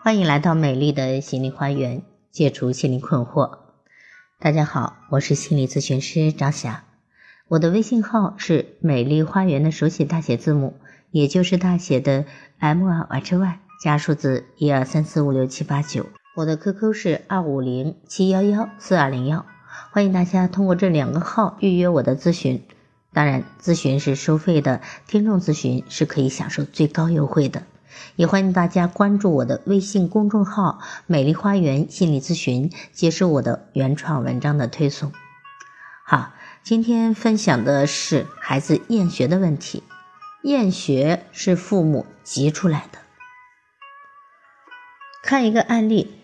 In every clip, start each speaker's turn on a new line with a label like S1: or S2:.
S1: 欢迎来到美丽的心灵花园，解除心灵困惑。大家好，我是心理咨询师张霞，我的微信号是美丽花园的手写大写字母，也就是大写的 M R H Y 加数字一二三四五六七八九。我的 QQ 是二五零七幺幺四二零幺，欢迎大家通过这两个号预约我的咨询。当然，咨询是收费的，听众咨询是可以享受最高优惠的。也欢迎大家关注我的微信公众号“美丽花园心理咨询”，接受我的原创文章的推送。好，今天分享的是孩子厌学的问题。厌学是父母急出来的。看一个案例：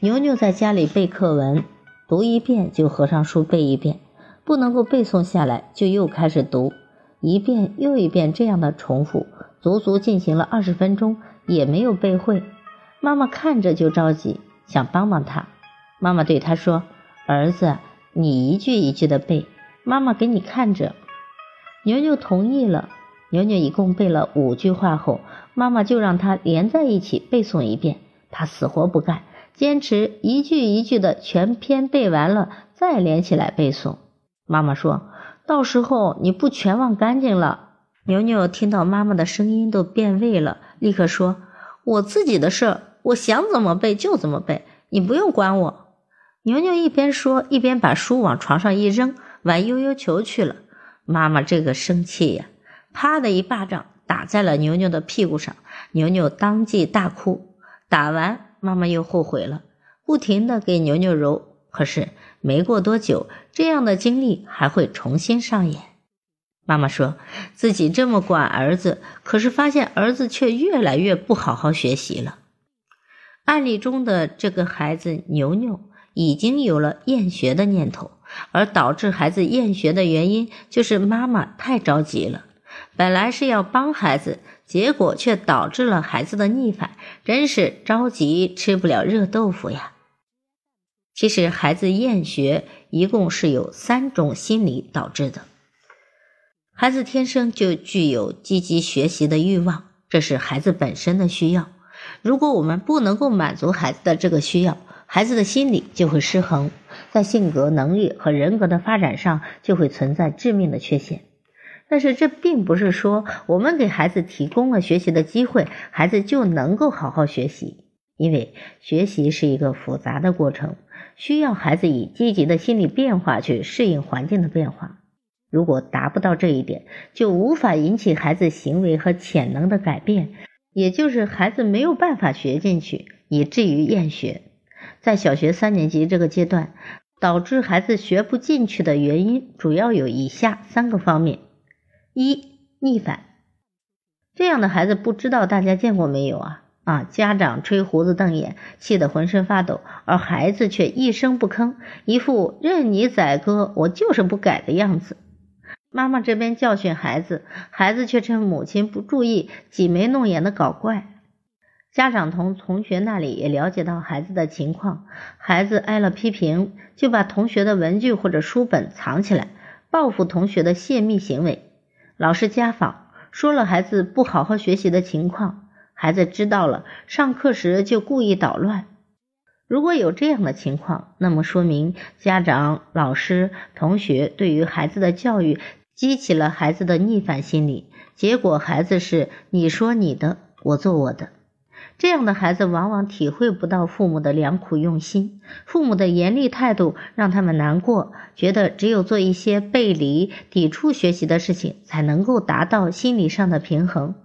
S1: 牛牛在家里背课文，读一遍就合上书背一遍，不能够背诵下来就又开始读，一遍又一遍这样的重复。足足进行了二十分钟，也没有背会。妈妈看着就着急，想帮帮他。妈妈对他说：“儿子，你一句一句的背，妈妈给你看着。”牛牛同意了。牛牛一共背了五句话后，妈妈就让他连在一起背诵一遍。他死活不干，坚持一句一句的全篇背完了再连起来背诵。妈妈说：“到时候你不全忘干净了。”牛牛听到妈妈的声音都变味了，立刻说：“我自己的事儿，我想怎么背就怎么背，你不用管我。”牛牛一边说，一边把书往床上一扔，玩悠悠球去了。妈妈这个生气呀，啪的一巴掌打在了牛牛的屁股上，牛牛当即大哭。打完，妈妈又后悔了，不停的给牛牛揉。可是没过多久，这样的经历还会重新上演。妈妈说自己这么管儿子，可是发现儿子却越来越不好好学习了。案例中的这个孩子牛牛已经有了厌学的念头，而导致孩子厌学的原因就是妈妈太着急了。本来是要帮孩子，结果却导致了孩子的逆反，真是着急吃不了热豆腐呀。其实孩子厌学一共是有三种心理导致的。孩子天生就具有积极学习的欲望，这是孩子本身的需要。如果我们不能够满足孩子的这个需要，孩子的心理就会失衡，在性格、能力和人格的发展上就会存在致命的缺陷。但是这并不是说我们给孩子提供了学习的机会，孩子就能够好好学习，因为学习是一个复杂的过程，需要孩子以积极的心理变化去适应环境的变化。如果达不到这一点，就无法引起孩子行为和潜能的改变，也就是孩子没有办法学进去，以至于厌学。在小学三年级这个阶段，导致孩子学不进去的原因主要有以下三个方面：一、逆反。这样的孩子不知道大家见过没有啊？啊，家长吹胡子瞪眼，气得浑身发抖，而孩子却一声不吭，一副任你宰割，我就是不改的样子。妈妈这边教训孩子，孩子却趁母亲不注意，挤眉弄眼的搞怪。家长从同学那里也了解到孩子的情况，孩子挨了批评，就把同学的文具或者书本藏起来，报复同学的泄密行为。老师家访，说了孩子不好好学习的情况，孩子知道了，上课时就故意捣乱。如果有这样的情况，那么说明家长、老师、同学对于孩子的教育。激起了孩子的逆反心理，结果孩子是你说你的，我做我的。这样的孩子往往体会不到父母的良苦用心，父母的严厉态度让他们难过，觉得只有做一些背离、抵触学习的事情，才能够达到心理上的平衡。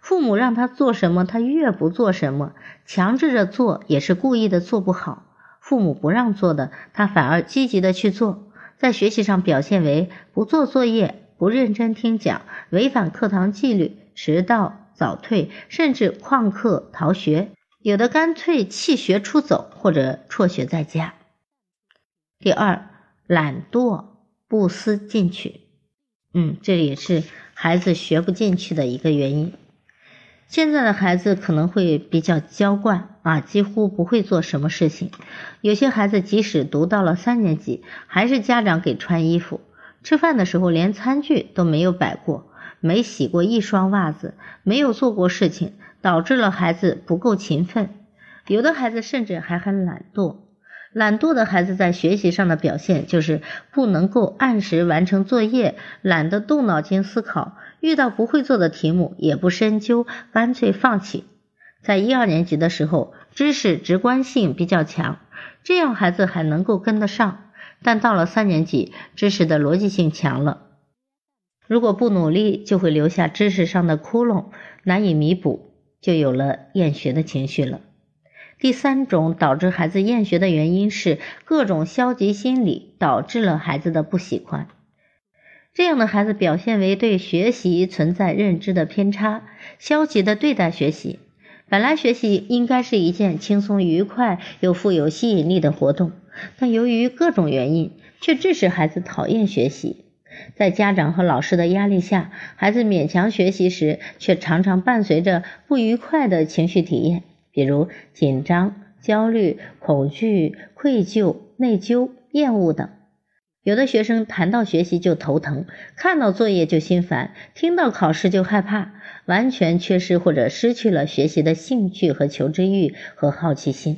S1: 父母让他做什么，他越不做什么，强制着做也是故意的做不好。父母不让做的，他反而积极的去做。在学习上表现为不做作业、不认真听讲、违反课堂纪律、迟到、早退，甚至旷课逃学，有的干脆弃学出走或者辍学在家。第二，懒惰不思进取，嗯，这也是孩子学不进去的一个原因。现在的孩子可能会比较娇惯啊，几乎不会做什么事情。有些孩子即使读到了三年级，还是家长给穿衣服。吃饭的时候连餐具都没有摆过，没洗过一双袜子，没有做过事情，导致了孩子不够勤奋。有的孩子甚至还很懒惰。懒惰的孩子在学习上的表现就是不能够按时完成作业，懒得动脑筋思考，遇到不会做的题目也不深究，干脆放弃。在一二年级的时候，知识直观性比较强，这样孩子还能够跟得上。但到了三年级，知识的逻辑性强了，如果不努力，就会留下知识上的窟窿，难以弥补，就有了厌学的情绪了。第三种导致孩子厌学的原因是各种消极心理导致了孩子的不喜欢。这样的孩子表现为对学习存在认知的偏差，消极的对待学习。本来学习应该是一件轻松愉快又富有吸引力的活动，但由于各种原因，却致使孩子讨厌学习。在家长和老师的压力下，孩子勉强学习时，却常常伴随着不愉快的情绪体验。比如紧张、焦虑、恐惧、愧疚、内疚、厌恶等。有的学生谈到学习就头疼，看到作业就心烦，听到考试就害怕，完全缺失或者失去了学习的兴趣和求知欲和好奇心。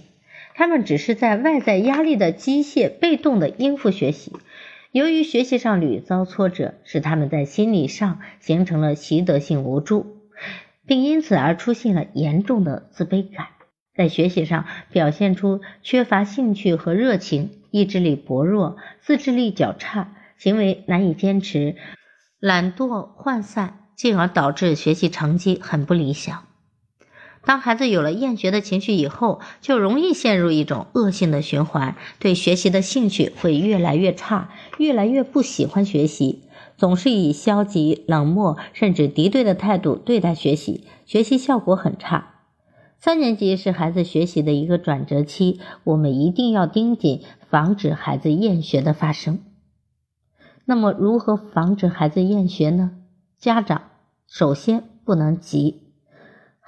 S1: 他们只是在外在压力的机械、被动的应付学习。由于学习上屡遭挫折，使他们在心理上形成了习得性无助。并因此而出现了严重的自卑感，在学习上表现出缺乏兴趣和热情，意志力薄弱，自制力较差，行为难以坚持，懒惰涣散，进而导致学习成绩很不理想。当孩子有了厌学的情绪以后，就容易陷入一种恶性的循环，对学习的兴趣会越来越差，越来越不喜欢学习。总是以消极、冷漠甚至敌对的态度对待学习，学习效果很差。三年级是孩子学习的一个转折期，我们一定要盯紧，防止孩子厌学的发生。那么，如何防止孩子厌学呢？家长首先不能急，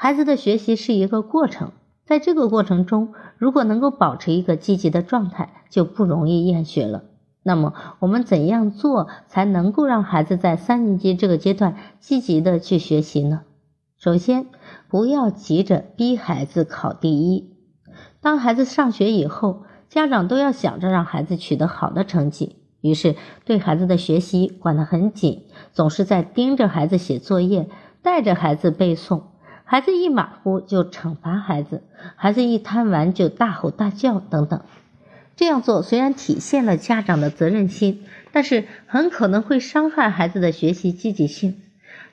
S1: 孩子的学习是一个过程，在这个过程中，如果能够保持一个积极的状态，就不容易厌学了。那么我们怎样做才能够让孩子在三年级这个阶段积极的去学习呢？首先，不要急着逼孩子考第一。当孩子上学以后，家长都要想着让孩子取得好的成绩，于是对孩子的学习管得很紧，总是在盯着孩子写作业，带着孩子背诵。孩子一马虎就惩罚孩子，孩子一贪玩就大吼大叫等等。这样做虽然体现了家长的责任心，但是很可能会伤害孩子的学习积极性。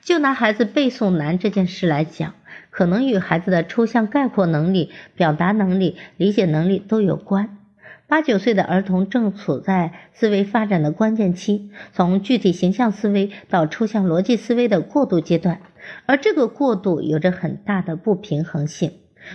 S1: 就拿孩子背诵难这件事来讲，可能与孩子的抽象概括能力、表达能力、理解能力都有关。八九岁的儿童正处在思维发展的关键期，从具体形象思维到抽象逻辑思维的过渡阶段，而这个过渡有着很大的不平衡性。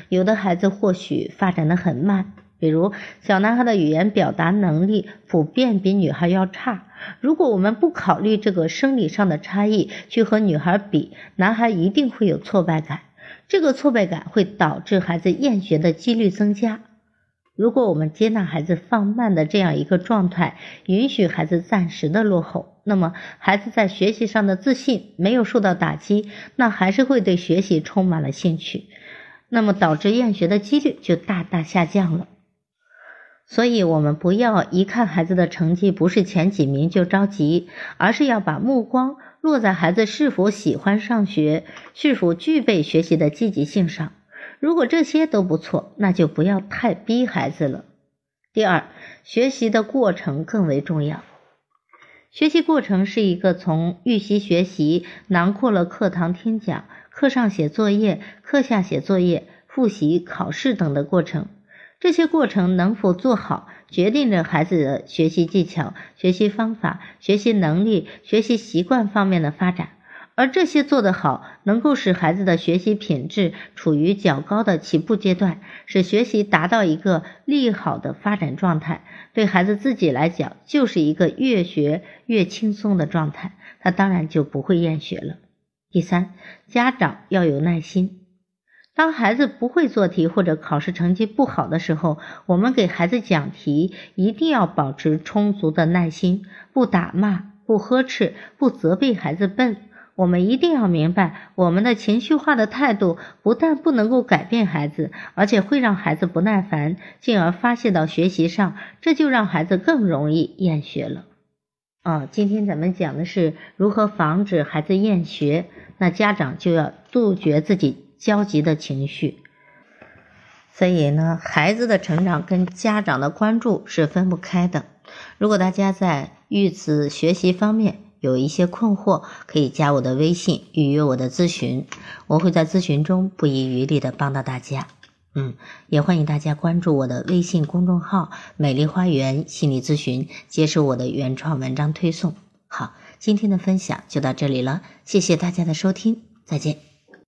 S1: 有的孩子或许发展的很慢。比如，小男孩的语言表达能力普遍比女孩要差。如果我们不考虑这个生理上的差异去和女孩比，男孩一定会有挫败感。这个挫败感会导致孩子厌学的几率增加。如果我们接纳孩子放慢的这样一个状态，允许孩子暂时的落后，那么孩子在学习上的自信没有受到打击，那还是会对学习充满了兴趣。那么导致厌学的几率就大大下降了。所以，我们不要一看孩子的成绩不是前几名就着急，而是要把目光落在孩子是否喜欢上学、是否具备学习的积极性上。如果这些都不错，那就不要太逼孩子了。第二，学习的过程更为重要。学习过程是一个从预习学习囊括了课堂听讲、课上写作业、课下写作业、复习、考试等的过程。这些过程能否做好，决定着孩子的学习技巧、学习方法、学习能力、学习习惯方面的发展。而这些做得好，能够使孩子的学习品质处于较高的起步阶段，使学习达到一个利好的发展状态。对孩子自己来讲，就是一个越学越轻松的状态，他当然就不会厌学了。第三，家长要有耐心。当孩子不会做题或者考试成绩不好的时候，我们给孩子讲题一定要保持充足的耐心，不打骂，不呵斥，不责备孩子笨，我们一定要明白，我们的情绪化的态度不但不能够改变孩子，而且会让孩子不耐烦，进而发泄到学习上，这就让孩子更容易厌学了。哦，今天咱们讲的是如何防止孩子厌学，那家长就要杜绝自己焦急的情绪。所以呢，孩子的成长跟家长的关注是分不开的。如果大家在育子学习方面有一些困惑，可以加我的微信预约我的咨询，我会在咨询中不遗余力的帮到大家。嗯，也欢迎大家关注我的微信公众号“美丽花园心理咨询”，接受我的原创文章推送。好，今天的分享就到这里了，谢谢大家的收听，再见。